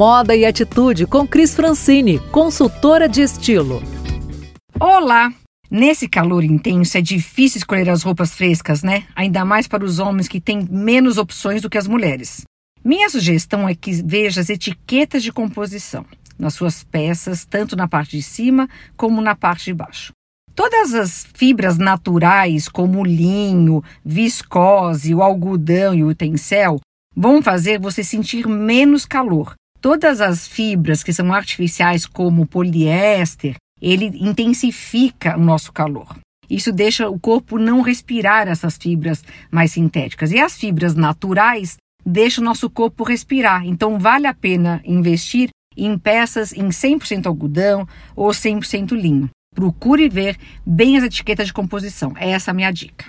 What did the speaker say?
Moda e Atitude com Cris Francini, consultora de estilo. Olá! Nesse calor intenso é difícil escolher as roupas frescas, né? Ainda mais para os homens que têm menos opções do que as mulheres. Minha sugestão é que veja as etiquetas de composição nas suas peças, tanto na parte de cima como na parte de baixo. Todas as fibras naturais, como o linho, viscose, o algodão e o tencel, vão fazer você sentir menos calor. Todas as fibras que são artificiais, como o poliéster, ele intensifica o nosso calor. Isso deixa o corpo não respirar essas fibras mais sintéticas. E as fibras naturais deixam o nosso corpo respirar. Então, vale a pena investir em peças em 100% algodão ou 100% linho. Procure ver bem as etiquetas de composição. Essa é a minha dica.